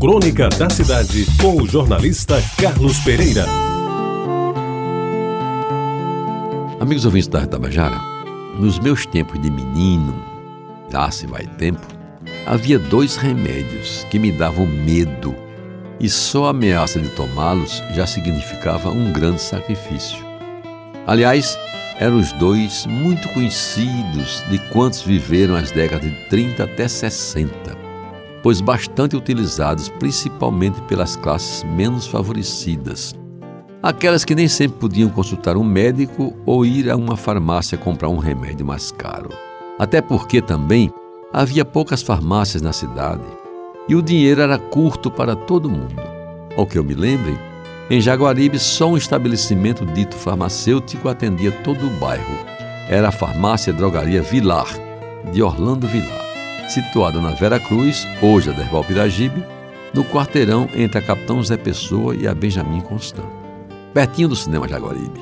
Crônica da Cidade, com o jornalista Carlos Pereira. Amigos ouvintes da Tabajara, nos meus tempos de menino, já se vai tempo, havia dois remédios que me davam medo e só a ameaça de tomá-los já significava um grande sacrifício. Aliás, eram os dois muito conhecidos de quantos viveram as décadas de 30 até 60, pois bastante utilizados principalmente pelas classes menos favorecidas, aquelas que nem sempre podiam consultar um médico ou ir a uma farmácia comprar um remédio mais caro. Até porque também havia poucas farmácias na cidade e o dinheiro era curto para todo mundo. Ao que eu me lembre, em Jaguaribe, só um estabelecimento dito farmacêutico atendia todo o bairro. Era a farmácia drogaria Vilar, de Orlando Vilar, situada na Vera Cruz, hoje a Derbal Piragibe, no quarteirão entre a Capitão Zé Pessoa e a Benjamin Constant, pertinho do cinema Jaguaribe.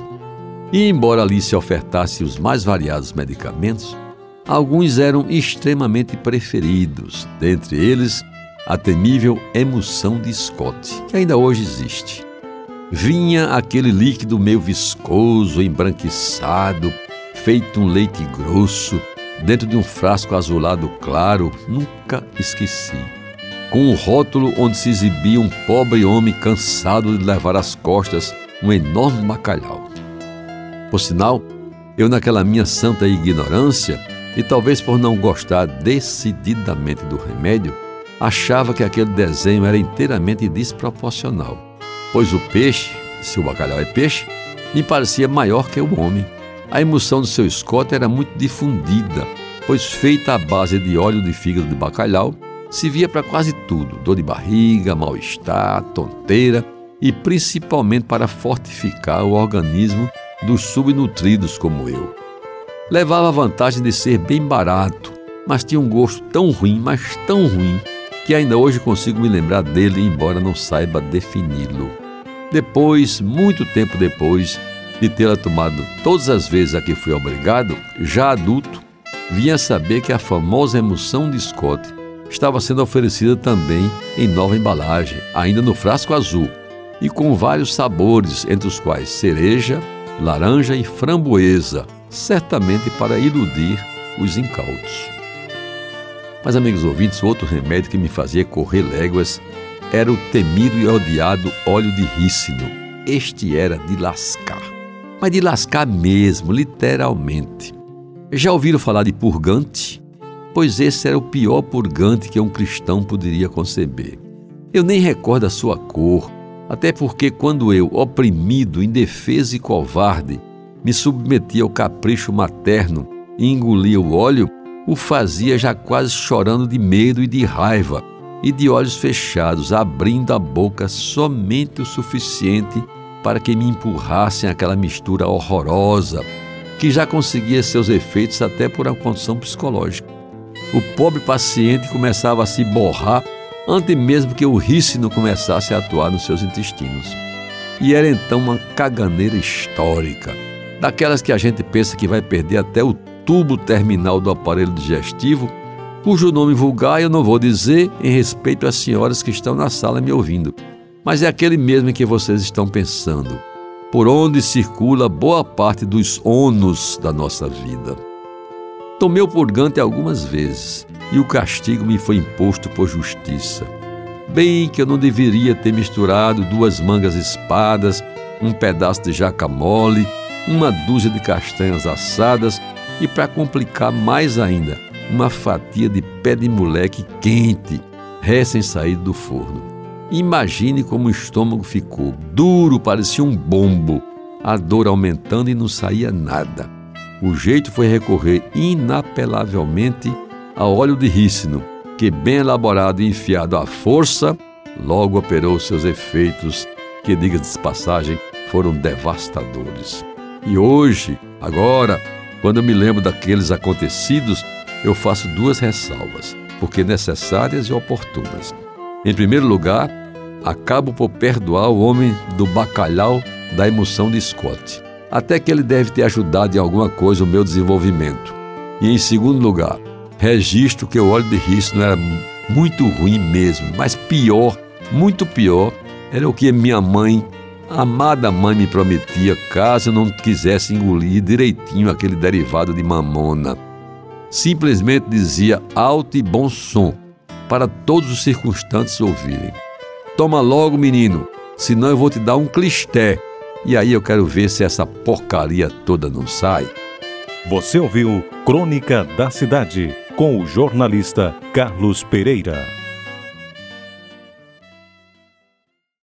E embora ali se ofertasse os mais variados medicamentos, alguns eram extremamente preferidos, dentre eles a temível emulsão de Scott, que ainda hoje existe. Vinha aquele líquido meio viscoso, embranquiçado, feito um leite grosso, dentro de um frasco azulado claro, nunca esqueci. Com um rótulo onde se exibia um pobre homem cansado de levar às costas um enorme bacalhau. Por sinal, eu, naquela minha santa ignorância, e talvez por não gostar decididamente do remédio, achava que aquele desenho era inteiramente desproporcional pois o peixe, se o bacalhau é peixe, me parecia maior que o homem. A emoção do seu escote era muito difundida, pois feita à base de óleo de fígado de bacalhau, se via para quase tudo: dor de barriga, mal-estar, tonteira e principalmente para fortificar o organismo dos subnutridos como eu. Levava a vantagem de ser bem barato, mas tinha um gosto tão ruim, mas tão ruim, que ainda hoje consigo me lembrar dele, embora não saiba defini-lo. Depois, muito tempo depois de tê-la tomado todas as vezes a que fui obrigado, já adulto, vinha saber que a famosa emulsão de Scott estava sendo oferecida também em nova embalagem, ainda no frasco azul, e com vários sabores, entre os quais cereja, laranja e framboesa, certamente para iludir os incautos. Mas, amigos ouvintes, outro remédio que me fazia correr léguas era o temido e odiado óleo de rícino. Este era de lascar. Mas de lascar mesmo, literalmente. Já ouviram falar de purgante? Pois esse era o pior purgante que um cristão poderia conceber. Eu nem recordo a sua cor, até porque quando eu, oprimido, indefeso e covarde, me submetia ao capricho materno e engolia o óleo, o fazia já quase chorando de medo e de raiva, e de olhos fechados, abrindo a boca somente o suficiente para que me empurrassem aquela mistura horrorosa, que já conseguia seus efeitos até por uma condição psicológica. O pobre paciente começava a se borrar antes mesmo que o rícino começasse a atuar nos seus intestinos. E era então uma caganeira histórica, daquelas que a gente pensa que vai perder até o tubo terminal do aparelho digestivo, cujo nome vulgar eu não vou dizer em respeito às senhoras que estão na sala me ouvindo, mas é aquele mesmo em que vocês estão pensando, por onde circula boa parte dos ônus da nossa vida. Tomei o purgante algumas vezes e o castigo me foi imposto por justiça. Bem que eu não deveria ter misturado duas mangas espadas, um pedaço de jaca mole, uma dúzia de castanhas assadas e, para complicar mais ainda, uma fatia de pé de moleque quente, recém-saído do forno. Imagine como o estômago ficou, duro, parecia um bombo, a dor aumentando e não saía nada. O jeito foi recorrer inapelavelmente ao óleo de rícino, que, bem elaborado e enfiado à força, logo operou seus efeitos, que, diga-se de passagem, foram devastadores. E hoje, agora, quando eu me lembro daqueles acontecidos, eu faço duas ressalvas, porque necessárias e oportunas. Em primeiro lugar, acabo por perdoar o homem do bacalhau da emoção de Scott, até que ele deve ter ajudado em alguma coisa o meu desenvolvimento. E em segundo lugar, registro que o óleo de não era muito ruim mesmo, mas pior Muito pior era o que minha mãe, amada mãe, me prometia caso eu não quisesse engolir direitinho aquele derivado de mamona. Simplesmente dizia alto e bom som, para todos os circunstantes ouvirem. Toma logo, menino, senão eu vou te dar um clisté. E aí eu quero ver se essa porcaria toda não sai. Você ouviu Crônica da Cidade com o jornalista Carlos Pereira.